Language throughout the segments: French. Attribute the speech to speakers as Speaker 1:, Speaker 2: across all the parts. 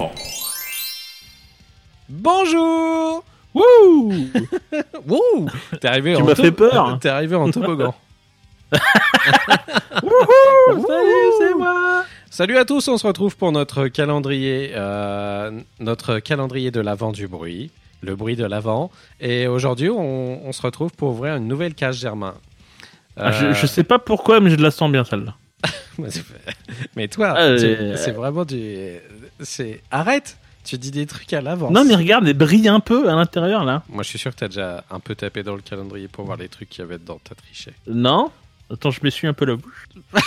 Speaker 1: Enfants.
Speaker 2: Bonjour
Speaker 3: Wouh
Speaker 2: Wouh T'es arrivé
Speaker 3: Tu
Speaker 2: en
Speaker 3: fait peur.
Speaker 2: T'es arrivé en toboggan.
Speaker 3: Salut, c'est moi
Speaker 2: Salut à tous, on se retrouve pour notre calendrier, euh, notre calendrier de l'avant du bruit, le bruit de l'avant. Et aujourd'hui, on, on se retrouve pour ouvrir une nouvelle cage Germain.
Speaker 3: Ah, je, je sais pas pourquoi, mais je la sens bien celle-là.
Speaker 2: Mais toi,
Speaker 3: Ah, euh,
Speaker 2: c'est vraiment du, c'est arrête. Tu dis des trucs à l'avance.
Speaker 3: Non, mais regarde, elle brille un peu à l'intérieur là.
Speaker 2: Moi, je suis sûr que t'as déjà un peu tapé dans le calendrier pour voir les trucs qu'il y avait dedans. T'as triché.
Speaker 3: Non? Attends, je m'essuie un peu la bouche.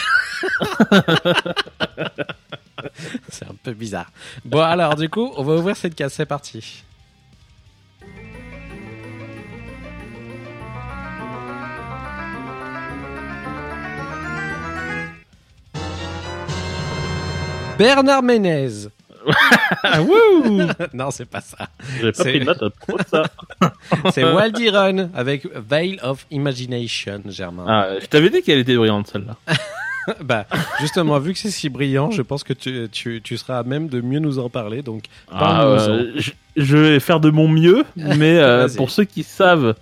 Speaker 2: C'est un peu bizarre. Bon, alors, du coup, on va ouvrir cette case. C'est parti. Bernard Ménez.
Speaker 3: Ah, wouh
Speaker 2: non, c'est pas ça.
Speaker 3: J'ai pas
Speaker 2: C'est-
Speaker 3: pris de note de ça.
Speaker 2: C'est Waldy Run avec Veil of Imagination, Germain.
Speaker 3: Ah, je t'avais dit qu'elle était brillante celle-là.
Speaker 2: Bah, justement, vu que c'est si brillant, je pense que tu, tu, tu seras à même de mieux nous en parler. Donc,
Speaker 3: Ah, euh, je, je vais faire de mon mieux, mais euh, pour ceux qui savent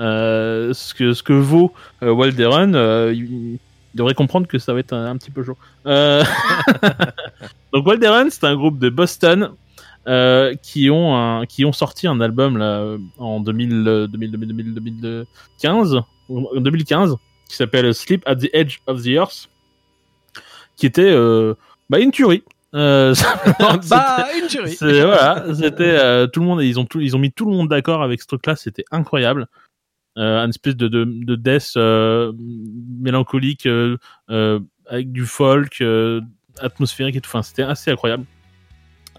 Speaker 3: euh, ce, que, ce que vaut euh, Walderen, devraient comprendre que ça va être un, un petit peu chaud. Euh, Donc Walderen, c'est un groupe de Boston euh, qui, ont un, qui ont sorti un album là, en 2000, euh, 2000, 2000, 2000, 2015, en 2015 qui s'appelle Sleep at the Edge of the Earth, qui était euh, bah, une tuerie. Euh,
Speaker 2: bah, une tuerie.
Speaker 3: voilà, c'était euh, tout le monde, ils ont tout, ils ont mis tout le monde d'accord avec ce truc-là, c'était incroyable. Euh, un espèce de de, de death euh, mélancolique euh, avec du folk atmosphérique et tout. Enfin, c'était assez incroyable.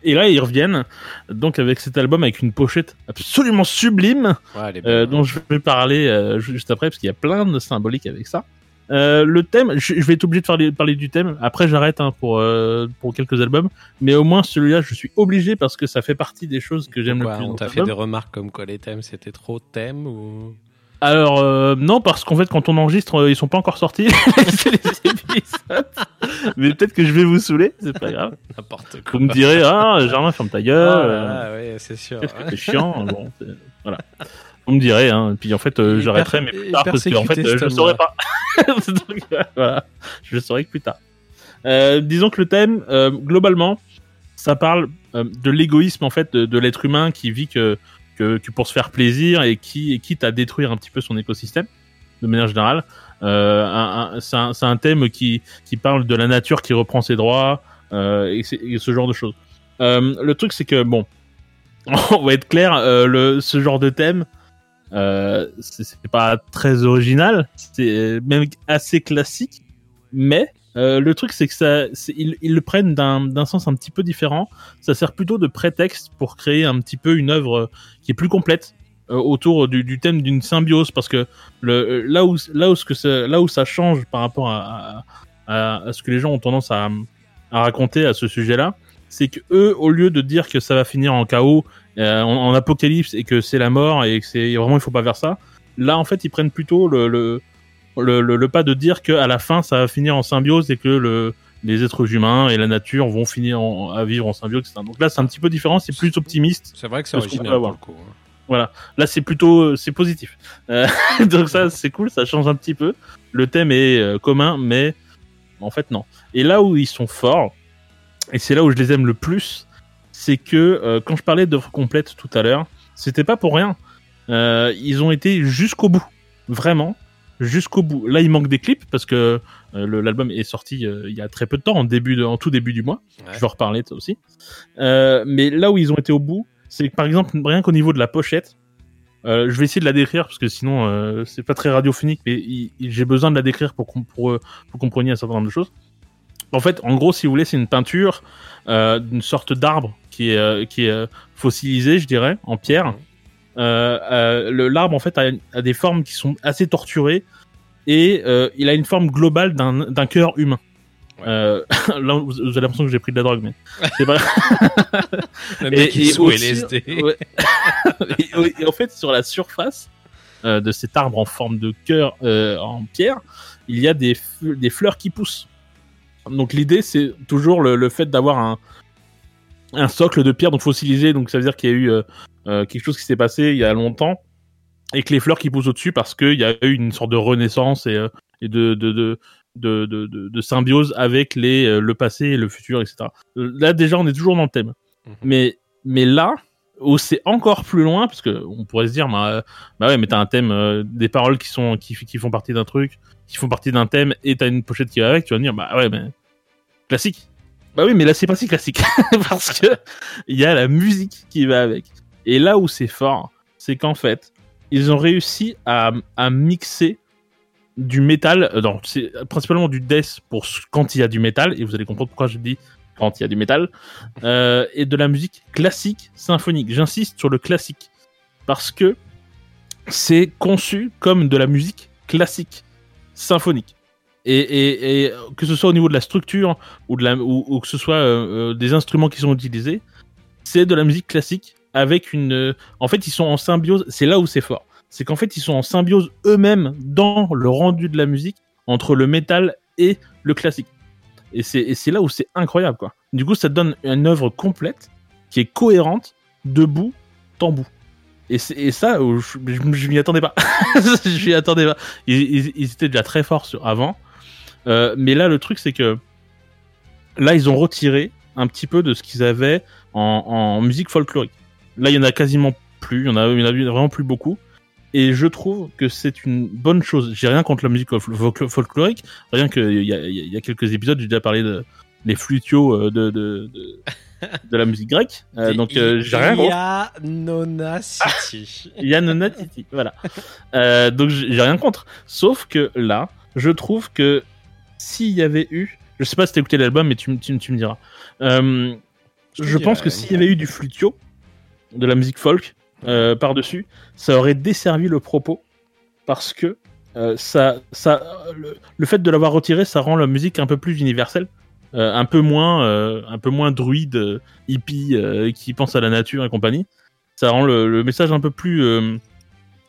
Speaker 3: Et là, ils reviennent donc avec cet album avec une pochette absolument sublime
Speaker 2: Ouais,
Speaker 3: euh, dont je vais parler euh, juste après parce qu'il y a plein de symboliques avec ça. Euh, le thème, je, je vais être obligé de parler, parler du thème. Après, j'arrête hein, pour pour quelques albums, mais au moins celui-là, je suis obligé parce que ça fait partie des choses que j'aime le plus.
Speaker 2: On t'a fait des remarques comme quoi les thèmes c'était trop de thèmes ou
Speaker 3: Alors euh, non, parce qu'en fait, quand on enregistre, euh, ils sont pas encore sortis C'est les épisodes. mais peut-être que je vais vous saouler, c'est pas grave.
Speaker 2: n'importe quoi
Speaker 3: Vous me direz, ah, Germain, ferme ta gueule.
Speaker 2: là
Speaker 3: euh,
Speaker 2: ouais, c'est sûr.
Speaker 3: Que c'est chiant bon, Voilà. Vous me direz, hein. Puis en fait, euh, j'arrêterai, mais plus tard, parce qu'en fait,
Speaker 2: sécurité,
Speaker 3: euh, je le saurai
Speaker 2: homme-là.
Speaker 3: pas. Donc, voilà. Je le saurai que plus tard. Disons que le thème, globalement, ça parle de l'égoïsme en fait de, de l'être humain qui vit que, que, que pour se faire plaisir et qui est quitte à détruire un petit peu son écosystème de manière générale. Euh, c'est un, thème qui, qui parle de la nature qui reprend ses droits euh, et, et ce genre de choses. Euh, le truc c'est que bon, on va être clair, le, ce genre de thème, c'est pas très original, c'est même assez classique, mais euh, le truc c'est que ça, ils, le prennent d'un sens un petit peu différent. Ça sert plutôt de prétexte pour créer un petit peu une œuvre euh, qui est plus complète euh, autour du, thème d'une symbiose, parce que là où là où ce que ça, là où ça change par rapport à, à, ce que les gens ont tendance à, raconter à ce sujet-là, c'est que eux, au lieu de dire que ça va finir en chaos, en, apocalypse et que c'est la mort et que c'est vraiment il faut pas faire ça, là en fait ils prennent plutôt le, le, le, le pas de dire qu'à la fin ça va finir en symbiose et que le les êtres humains et la nature vont finir en- à vivre en symbiose, etc. Donc là c'est un petit peu différent, c'est plus optimiste.
Speaker 2: C'est vrai que c'est original pour
Speaker 3: avoir.
Speaker 2: le coup. hein.
Speaker 3: Voilà. Là, c'est plutôt, euh, c'est positif. Euh, donc ça, c'est cool, ça change un petit peu. Le thème est euh, commun, mais en fait, non. Et là où ils sont forts, et c'est là où je les aime le plus, c'est que euh, quand je parlais d'œuvre complète tout à l'heure, c'était pas pour rien. Ils ont été jusqu'au bout, vraiment. Jusqu'au bout. Là, il manque des clips parce que euh, l'album est sorti euh, il y a très peu de temps, en début, de- en tout début du mois.
Speaker 2: Ouais.
Speaker 3: Je vais en reparler aussi. Euh, mais là où ils ont été au bout, c'est par exemple rien qu'au niveau de la pochette. je vais essayer de la décrire parce que sinon c'est pas très radiophonique, mais j'ai besoin de la décrire pour qu'on pour, compreniez un certain nombre de choses. En fait, en gros, si vous voulez, c'est une peinture d'une sorte d'arbre qui est, qui est fossilisé, je dirais, en pierre. Euh, euh, le- L'arbre, en fait, a, a des formes qui sont assez torturées et euh, il a une forme globale d'un cœur humain. Euh, là, vous vous avez l'impression que j'ai pris de la drogue, mais c'est pas.
Speaker 2: Le mec
Speaker 3: Et- et aussi-
Speaker 2: LSD.
Speaker 3: Ouais. et, et en fait, sur la surface euh, de cet arbre en forme de cœur euh, en pierre, il y a des, des fleurs qui poussent. Donc l'idée, c'est toujours le, le fait d'avoir un, un socle de pierre donc fossilisé. Donc ça veut dire qu'il y a eu euh, quelque chose qui s'est passé il y a longtemps et que les fleurs qui poussent au-dessus parce qu'il y a eu une sorte de renaissance et, euh, et de, de, de, de, symbiose avec les, euh, le passé et le futur, etc. Là déjà, on est toujours dans le thème.
Speaker 2: Mhm.
Speaker 3: Mais, mais là, où c'est encore plus loin, parce que on pourrait se dire, bah, bah ouais, mais t'as un thème, euh, des paroles qui sont qui, qui font partie d'un truc, qui font partie d'un thème, et t'as une pochette qui va avec, tu vas me dire, bah ouais, mais classique. Bah oui, mais là c'est pas si classique parce que il y a la musique qui va avec. Et là où c'est fort, c'est qu'en fait, ils ont réussi à, à mixer du métal, euh, c'est principalement du death pour quand il y a du métal, et vous allez comprendre pourquoi je dis quand il y a du métal, euh, et de la musique classique symphonique. J'insiste sur le classique parce que c'est conçu comme de la musique classique symphonique. Et, et, et que ce soit au niveau de la structure ou, de la, ou que ce soit euh, euh, des instruments qui sont utilisés, c'est de la musique classique avec une. euh, en fait, ils sont en symbiose. C'est là où c'est fort. C'est qu'en fait, ils sont en symbiose eux-mêmes dans le rendu de la musique entre le métal et le classique. Et c'est là où c'est incroyable, quoi. Du coup, ça donne une œuvre complète qui est cohérente de bout en bout. Et, ça, euh, je, je, m'y attendais pas. je m'y attendais pas. Ils, étaient déjà très forts avant. Euh, mais là, le truc, c'est que là, ils ont retiré un petit peu de ce qu'ils avaient en, en musique folklorique. Là, il y en a quasiment plus. Il y en a, il y en a vraiment plus beaucoup. Et je trouve que c'est une bonne chose. J'ai rien contre la musique fol- fol- folklorique. Rien que il y a, y a- quelques épisodes, j'ai déjà parlé de les flutios euh, de, de, de, de la musique grecque. Euh, donc euh, j'ai rien contre.
Speaker 2: Ya Nona City.
Speaker 3: Yann Titi, voilà. Euh, donc j'ai rien contre. Sauf que là, je trouve que s'il y avait eu, je sais pas si t'as écouté l'album, mais tu, me- tu, tu me diras. Euh,
Speaker 2: Je
Speaker 3: pense que s'il y avait eu du flutio, de la musique folk euh, par dessus, ça aurait desservi le propos parce que euh, ça, ça, le, le fait de l'avoir retiré, ça rend la musique un peu plus universelle. euh, un peu moins, un peu moins druide, hippie, qui pense à la nature et compagnie. Ça rend le, le message un peu plus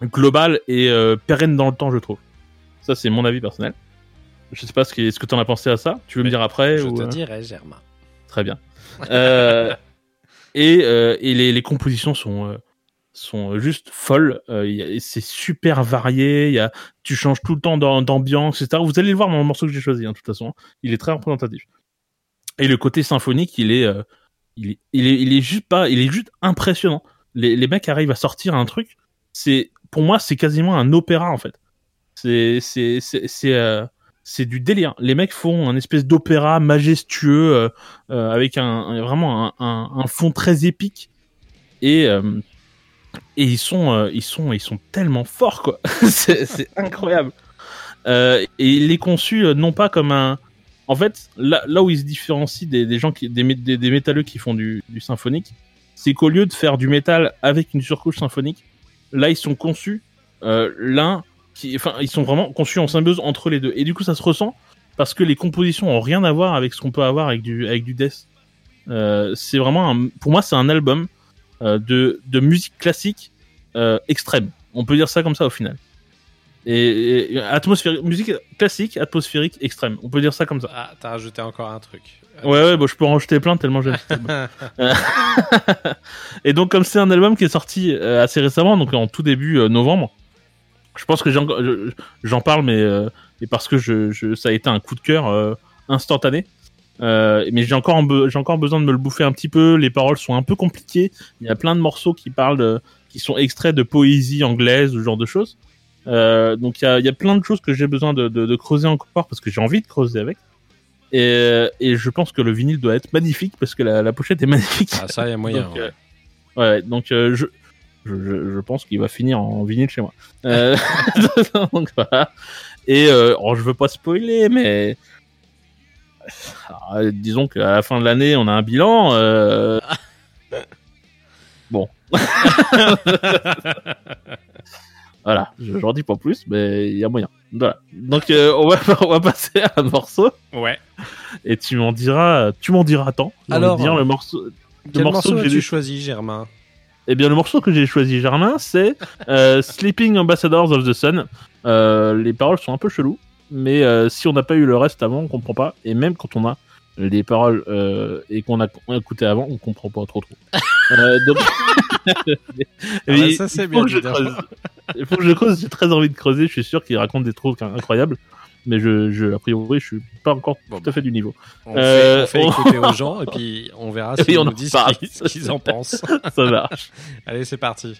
Speaker 3: global et pérenne dans le temps, je trouve. Ça, c'est mon avis personnel. Je sais pas ce que, ce que t'en as pensé à ça. Tu veux me dire après
Speaker 2: Je
Speaker 3: ou,
Speaker 2: te dirai, Germain.
Speaker 3: Très bien. Euh, et euh, les, compositions sont euh, sont juste folles. Euh, c'est super varié. Y a, tu changes tout le temps d'am- d'ambiance, etc. Vous allez le voir dans le morceau que j'ai choisi. hein, de toute façon, il est très représentatif. Et le côté symphonique, il est, il est, il est, il est juste pas, il est juste impressionnant. Les, les mecs arrivent à sortir un truc. C'est, pour moi, c'est quasiment un opéra en fait. C'est, c'est, c'est, c'est, du délire. Les mecs font un espèce d'opéra majestueux euh, euh, avec un, vraiment un, fond très épique et euh, ils sont ils sont ils sont tellement forts quoi. c'est incroyable. Et il est conçu non pas comme un en fait là, où ils se différencient des, gens qui des, mé- des, des métalleux qui font du, du symphonique, c'est qu'au lieu de faire du métal avec une surcouche symphonique, là ils sont conçus l'un qui enfin ils sont vraiment conçus en symbiose entre les deux et du coup ça se ressent parce que les compositions ont rien à voir avec ce qu'on peut avoir avec du avec du death. Euh, c'est vraiment un, pour moi c'est un album euh, de de musique classique euh, extrême. On peut dire ça comme ça au final. Et, et atmosphérique, musique classique, atmosphérique, extrême. On peut dire ça comme ça.
Speaker 2: Ah, t'as rajouté encore un truc.
Speaker 3: Ouais, ouais, bon, je peux en rajouter plein tellement j'aime. Et donc, comme c'est un album qui est sorti assez récemment, donc en tout début novembre, je pense que j'en je- j'en parle, mais, euh, mais parce que je, je, ça a été un coup de cœur euh, instantané. Euh, mais j'ai encore, j'ai besoin de me le bouffer un petit peu. Les paroles sont un peu compliquées. Il y a plein de morceaux qui parlent, de- qui sont extraits de poésie anglaise, ce genre de choses. Euh, donc il y a, y a plein de choses que j'ai besoin de, de, de creuser encore parce que j'ai envie de creuser avec. Et, et je pense que le vinyle doit être magnifique parce que la, la pochette est magnifique.
Speaker 2: Ah, ça, il y a moyen.
Speaker 3: Donc,
Speaker 2: ouais.
Speaker 3: euh, Ouais, donc je, je, je, je pense qu'il va finir en vinyle chez moi. Euh, donc voilà. Et euh, oh, je veux pas spoiler, mais Ah, disons qu'à la fin de l'année, on a un bilan. euh, Bon. voilà, je- j'en dis pas plus, mais il y a moyen. Voilà. Donc euh, on, va, on va passer à un morceau
Speaker 2: Ouais.
Speaker 3: et tu m'en diras, tu m'en diras tant.
Speaker 2: Alors,
Speaker 3: dire le morceau.
Speaker 2: Quel
Speaker 3: morceau
Speaker 2: morceau
Speaker 3: que j'ai
Speaker 2: as-tu choisi, Germain?
Speaker 3: Eh bien, le morceau que j'ai choisi, Germain, c'est euh, Sleeping Ambassadors of the Sun. Euh, les paroles sont un peu cheloues, mais euh, si on n'a pas eu le reste avant, on comprend pas. Et même quand on a les paroles et qu'on a écouté avant, on comprend pas trop trop. Donc,
Speaker 2: bah,
Speaker 3: Mais
Speaker 2: ça, c'est bien.
Speaker 3: Il faut que je creuse. J'ai très envie de creuser. Je suis sûr qu'il raconte des trucs incroyables. Mais je, je, a priori, je suis pas encore
Speaker 2: Bon,
Speaker 3: tout à fait du niveau.
Speaker 2: On
Speaker 3: Euh,
Speaker 2: fait, on fait
Speaker 3: on-
Speaker 2: écouter aux gens et puis on verra s'ils
Speaker 3: on
Speaker 2: nous
Speaker 3: en
Speaker 2: disent
Speaker 3: parle.
Speaker 2: ce qu'ils- ce qu'ils en pensent.
Speaker 3: Ça marche.
Speaker 2: Allez, c'est parti.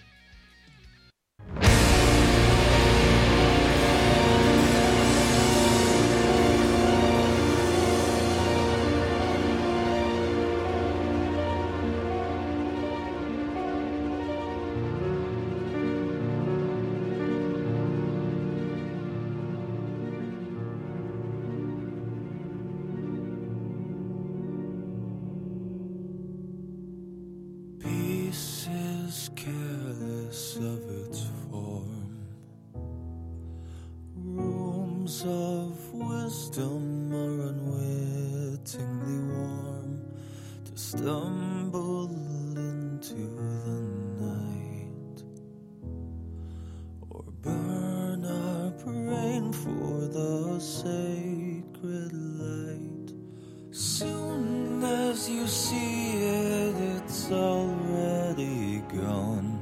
Speaker 4: Already gone.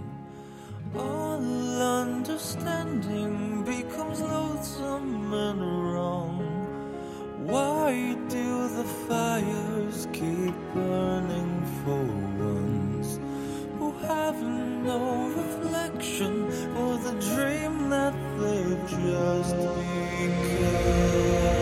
Speaker 4: All understanding becomes loathsome and wrong. Why do the fires keep burning for ones who have no reflection for the dream that they've just become?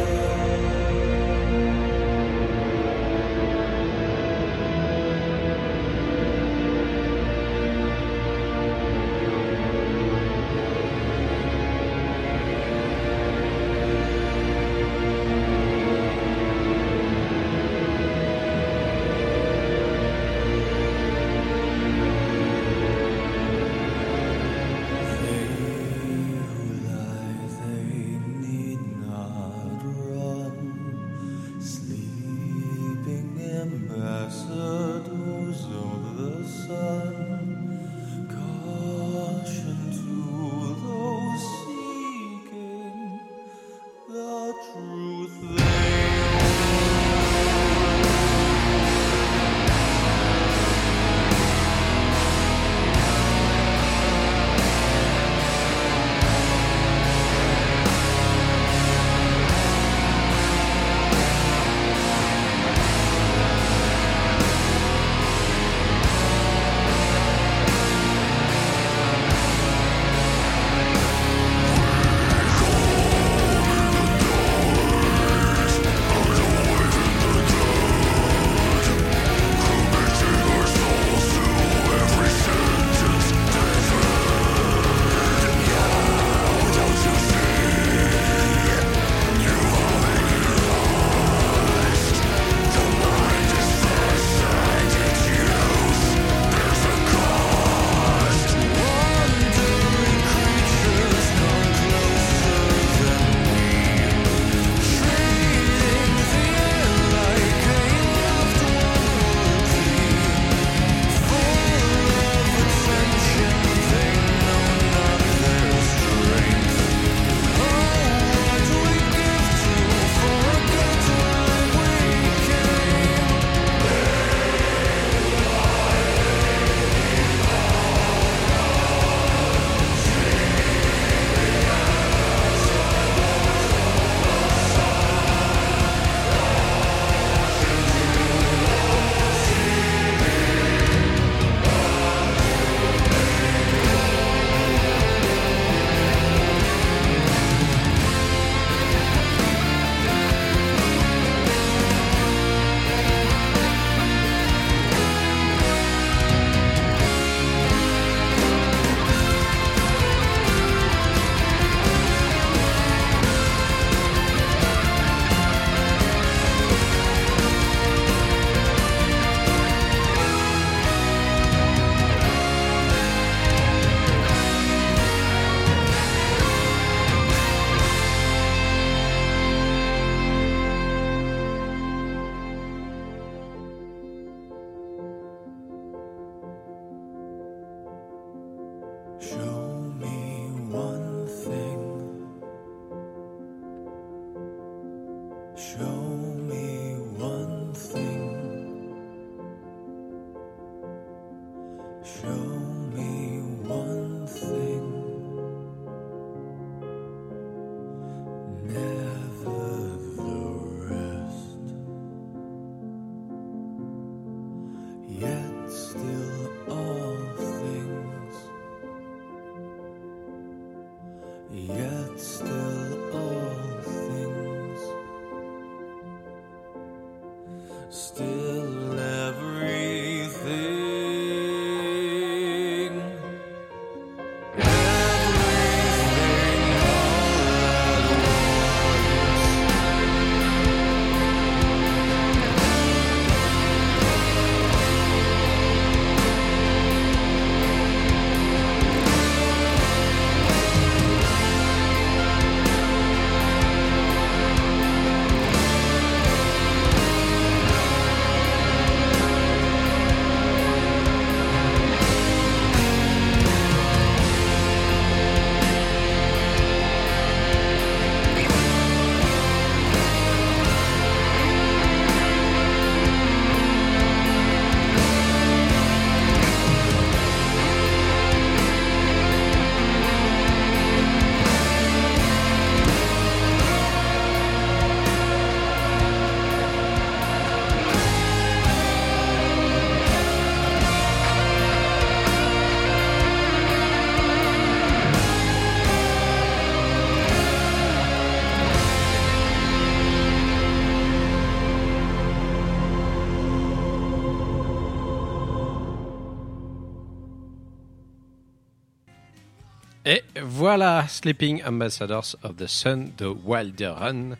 Speaker 2: Et voilà, Sleeping Ambassadors of the Sun de Wilderun.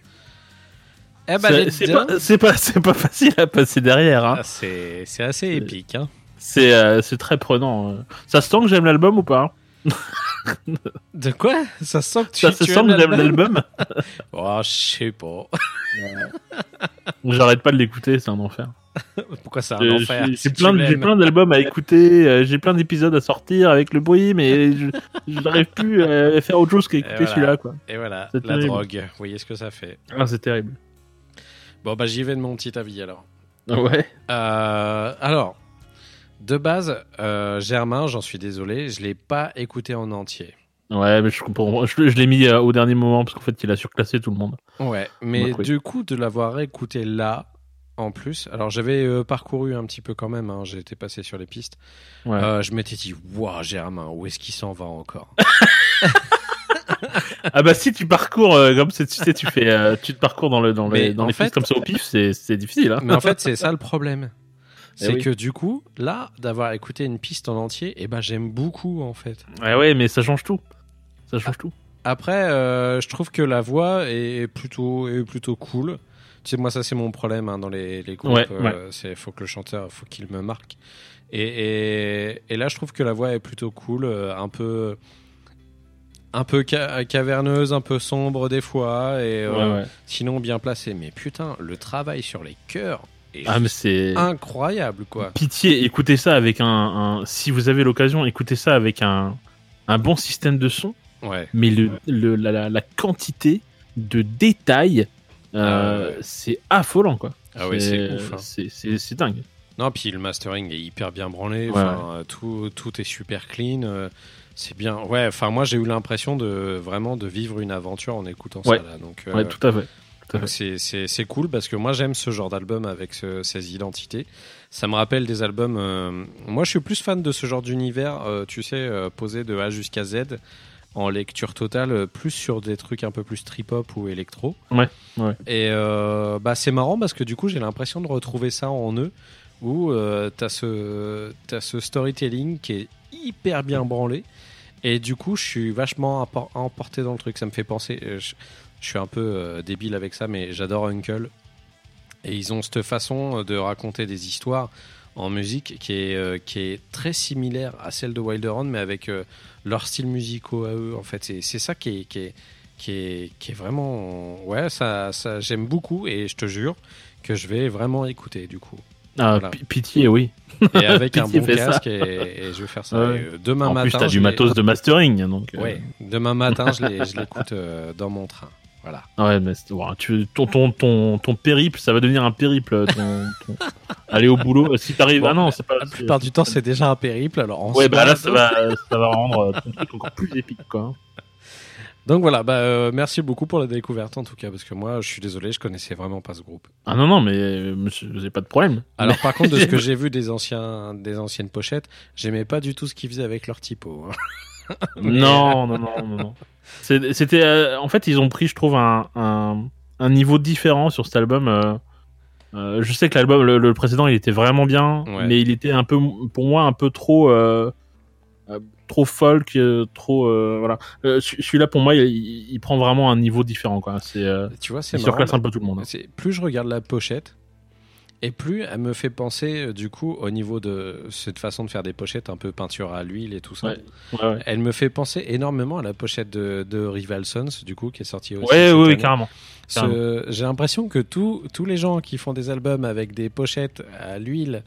Speaker 2: Eh ben,
Speaker 3: C'est- pas, pas, pas facile à passer derrière. Hein.
Speaker 2: Ah, c'est assez épique. Hein.
Speaker 3: C'est, euh, très prenant. euh. Ça se sent que j'aime l'album ou pas
Speaker 2: De quoi? Ça sent que tu,
Speaker 3: Ça se
Speaker 2: tu
Speaker 3: sent
Speaker 2: aimes
Speaker 3: que j'aime
Speaker 2: l'album?
Speaker 3: l'album?
Speaker 2: Oh, je sais pas.
Speaker 3: J'arrête pas de l'écouter, c'est un enfer.
Speaker 2: Pourquoi c'est un enfer
Speaker 3: J'ai plein, d'albums à écouter, euh, j'ai plein d'épisodes à sortir avec le bruit, mais je je n'arrive plus à faire autre chose qu'écouter
Speaker 2: voilà.
Speaker 3: celui-là. Quoi.
Speaker 2: Et voilà,
Speaker 3: C'est
Speaker 2: la
Speaker 3: terrible.
Speaker 2: drogue. Vous voyez ce que ça fait.
Speaker 3: Ah, c'est terrible.
Speaker 2: Bon, bah j'y vais de mon petit avis alors.
Speaker 3: Ouais.
Speaker 2: Euh, alors, de base, euh, Germain, j'en suis désolé, je l'ai pas écouté en entier.
Speaker 3: Ouais, mais je comprends. Je, je l'ai mis euh, au dernier moment parce qu'en fait, il a surclassé tout le monde.
Speaker 2: Ouais, mais
Speaker 3: oui.
Speaker 2: du coup, de l'avoir écouté là, en plus, alors j'avais euh, parcouru un petit peu quand même, hein, été passé sur les pistes,
Speaker 3: Ouais.
Speaker 2: Euh, je m'étais dit, waouh, Germain, où est-ce qu'il s'en va encore?
Speaker 3: Ah bah si tu parcours euh, comme c'est- tu sais, tu fais, euh, tu te parcours dans le dans les dans
Speaker 2: en
Speaker 3: les
Speaker 2: fait-
Speaker 3: pistes comme ça au pif, c'est c'est difficile. Hein.
Speaker 2: Mais en fait, c'est ça le problème. C'est
Speaker 3: Eh oui.
Speaker 2: que du coup, là, d'avoir écouté une piste en entier, eh ben, j'aime beaucoup en fait.
Speaker 3: Ouais ouais, mais ça change tout. Ça change tout.
Speaker 2: Après, je trouve que la voix est plutôt, est plutôt cool. Moi, ça, c'est mon problème hein, dans les, les groupes.
Speaker 3: Ouais,
Speaker 2: euh, C'est faut que le chanteur, faut qu'il me marque. Et, et, et là, je trouve que la voix est plutôt cool, euh, un peu, un peu ca- caverneuse, un peu sombre des fois, et euh,
Speaker 3: Ouais ouais.
Speaker 2: sinon bien placée. Mais putain, le travail sur les chœurs est
Speaker 3: Ah
Speaker 2: incroyable, quoi.
Speaker 3: pitié. Écoutez ça avec un, un- si vous avez l'occasion, écoutez ça avec un un bon système de son.
Speaker 2: Ouais.
Speaker 3: Mais le, le la, la- la quantité de détails, euh,
Speaker 2: Ah ouais.
Speaker 3: c'est affolant quoi.
Speaker 2: Ah ouais, c'est ouf. hein.
Speaker 3: C'est c'est dingue.
Speaker 2: Non, puis le mastering est hyper bien branlé.
Speaker 3: Ouais.
Speaker 2: Euh, tout, tout est super clean. euh, C'est bien. Ouais, enfin, moi, j'ai eu l'impression de vraiment de vivre une aventure en écoutant
Speaker 3: Ouais.
Speaker 2: ça. Là. Donc, euh,
Speaker 3: Ouais, tout à fait.
Speaker 2: C'est- cool parce que moi, j'aime ce genre d'album avec ce- ces identités. Ça me rappelle des albums. euh, Moi, je suis plus fan de ce genre d'univers, euh, tu sais, posé de A jusqu'à Z en lecture totale, euh, plus sur des trucs un peu plus trip-hop ou électro.
Speaker 3: Ouais, ouais.
Speaker 2: Et euh, bah, c'est marrant parce que du coup, j'ai l'impression de retrouver ça en eux, où euh, t'as ce, t'as ce storytelling qui est hyper bien branlé. Et du coup, je suis vachement emporté dans le truc. Ça me fait penser. euh, Je, je suis un peu euh, débile avec ça, mais j'adore Uncle. Et ils ont cette façon de raconter des histoires en musique qui est, euh, qui est très similaire à celle de Wilderun, mais avec euh, leurs styles musicaux à eux. En fait, c'est ça qui est, qui est, qui est, qui est vraiment. Ouais, ça, ça j'aime beaucoup et je te jure que je vais vraiment écouter du coup.
Speaker 3: Ah,
Speaker 2: Voilà.
Speaker 3: pitié, oui.
Speaker 2: Et avec un bon casque et, et je vais faire ça.
Speaker 3: Ouais.
Speaker 2: Euh, demain
Speaker 3: en
Speaker 2: matin.
Speaker 3: plus, t'as du matos de mastering, donc.
Speaker 2: Ouais, demain matin, je l'écoute dans mon train. Voilà.
Speaker 3: Ouais, mais tu, ton, ton, ton, ton périple, ça va devenir un périple. Ton, ton- Aller au boulot. Si t'arrives.
Speaker 2: Bon,
Speaker 3: ah non, c'est pas.
Speaker 2: La plupart du temps, c'est déjà un périple. Alors,
Speaker 3: Ouais, bah là, ça va, ça va rendre euh, ton truc encore plus épique, quoi.
Speaker 2: Donc voilà, bah, euh, merci beaucoup pour la découverte en tout cas, parce que moi, je suis désolé, je connaissais vraiment pas ce groupe.
Speaker 3: Ah non, non, mais euh, monsieur, j'ai pas de problème.
Speaker 2: Alors par contre, de ce que j'ai vu des anciens, des anciennes pochettes, j'aimais pas du tout ce qu'ils faisaient avec leur typo. hein.
Speaker 3: Non, non, non, non, non. C'était, euh, en fait, ils ont pris, je trouve, un, un, un niveau différent sur cet album. euh, euh, je sais que l'album, le, le précédent, il était vraiment bien,
Speaker 2: Ouais.
Speaker 3: mais il était un peu, pour moi, un peu trop, trop folk, trop, voilà. Celui- Celui-là, pour moi, il, il- il prend vraiment un niveau différent, quoi. C'est,
Speaker 2: Tu vois, c'est
Speaker 3: il
Speaker 2: marrant.
Speaker 3: surclasse un peu tout le monde. hein.
Speaker 2: Plus je regarde la pochette et plus elle me fait penser euh, du coup au niveau de cette façon de faire des pochettes un peu peinture à l'huile et tout ça.
Speaker 3: Ouais. Ouais, ouais.
Speaker 2: Elle me fait penser énormément à la pochette de, de Rival Sons du coup qui est sortie aussi.
Speaker 3: Ouais, ouais,
Speaker 2: année.
Speaker 3: carrément.
Speaker 2: Ce- J'ai l'impression que tous tous les gens qui font des albums avec des pochettes à l'huile,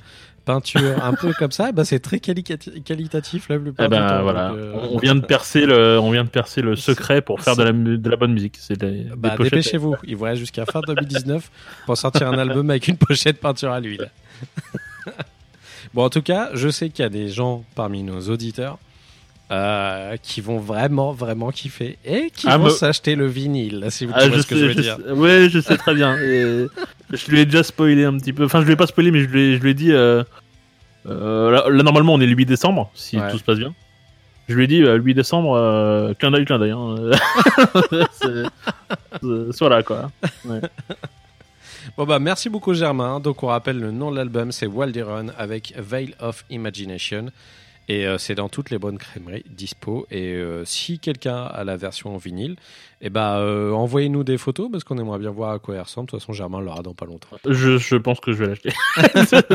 Speaker 2: peinture un peu comme ça, bah c'est très qualicati- qualitatif la plupart
Speaker 3: Eh ben
Speaker 2: du temps.
Speaker 3: voilà,
Speaker 2: euh,
Speaker 3: on vient de percer le, on vient de percer le secret pour faire de la, de la bonne musique. C'est des,
Speaker 2: Bah, dépêchez-vous, il vous reste jusqu'à fin 2019 pour sortir un album avec une pochette peinture à l'huile. bon, en tout cas, je sais qu'il y a des gens parmi nos auditeurs euh, qui vont vraiment, vraiment kiffer et qui
Speaker 3: Ah,
Speaker 2: vont
Speaker 3: me-
Speaker 2: s'acheter le vinyle, si vous
Speaker 3: Ah, je
Speaker 2: ce que
Speaker 3: sais,
Speaker 2: je veux
Speaker 3: je
Speaker 2: dire.
Speaker 3: sais- ouais, je sais très bien. Et je lui ai déjà spoilé un petit peu. Enfin, je lui ai pas spoilé, mais je lui ai, je lui ai dit. euh, là, là, normalement, on est le 8 décembre, si
Speaker 2: Ouais.
Speaker 3: tout se passe bien. Je lui ai dit, euh, 8 décembre, euh, clin d'œil, clin d'œil. Hein. Voilà, quoi.
Speaker 2: Bon, bah, merci beaucoup, Germain. Donc, on rappelle le nom de l'album, c'est Walderon avec Veil of Imagination. Et euh, c'est dans toutes les bonnes crèmeries dispo. Et euh, si quelqu'un a la version en vinyle, eh bah, euh, envoyez-nous des photos parce qu'on aimerait bien voir à quoi elle ressemble. De toute façon, Germain l'aura dans pas longtemps.
Speaker 3: Je, je pense que je vais l'acheter.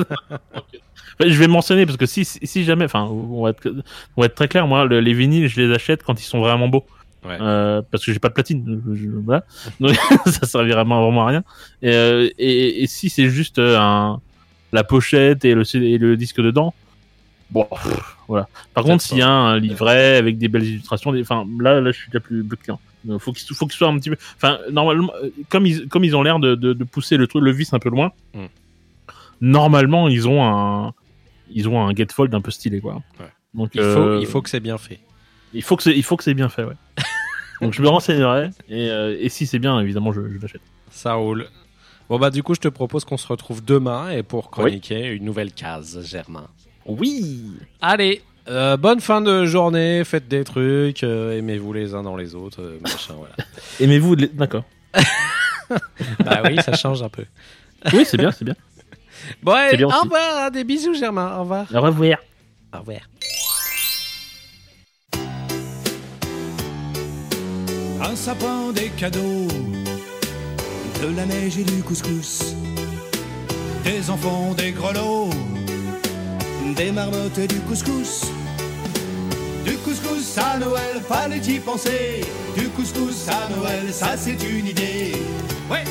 Speaker 3: Je vais mentionner parce que si, si, si jamais, enfin, on va, être, on va être très clair, moi, le- les vinyles, je les achète quand ils sont vraiment beaux.
Speaker 2: Ouais.
Speaker 3: Euh, parce que j'ai pas de platine. Je- je- voilà. Donc, ça servira vraiment vraiment à rien. Et, euh, et, et si c'est juste un, la pochette et le, CD et le disque dedans, bon, pff, voilà. Par contre, s'il y a un livret avec des belles illustrations, des- enfin, là, là, je suis déjà plus, plus client. Faut qu'il faut qu'il soit un petit peu. Enfin, normalement, euh, comme ils, comme ils ont l'air de, de, de pousser le truc, le vis un peu loin,
Speaker 2: Mm.
Speaker 3: normalement, ils ont un, ils ont un gatefold un peu stylé, quoi.
Speaker 2: Ouais.
Speaker 3: Donc,
Speaker 2: Il faut,
Speaker 3: euh,
Speaker 2: il faut que c'est bien fait.
Speaker 3: il faut que c'est, il faut que c'est bien fait, ouais. Donc je me renseignerai et, euh, et si c'est bien, évidemment, je, je l'achète.
Speaker 2: Ça roule. Bon, bah, du coup, je te propose qu'on se retrouve demain et pour chroniquer une nouvelle case, Germain.
Speaker 3: Oui.
Speaker 2: Allez, euh, bonne fin de journée, faites des trucs, euh, aimez-vous les uns dans les autres, euh, machin, voilà.
Speaker 3: Aimez-vous les... D'accord.
Speaker 2: bah oui, ça change un peu.
Speaker 3: Oui, c'est bien, c'est bien.
Speaker 2: Bon, allez,
Speaker 3: bien
Speaker 2: au revoir, des bisous, Germain, au revoir.
Speaker 3: Au revoir.
Speaker 2: Au revoir.
Speaker 4: Un sapin, des cadeaux, de la neige et du couscous, des enfants, des grelots, des marmottes du couscous. Du couscous à Noël, fallait y penser. Du couscous à Noël, ça c'est une idée. Ouais.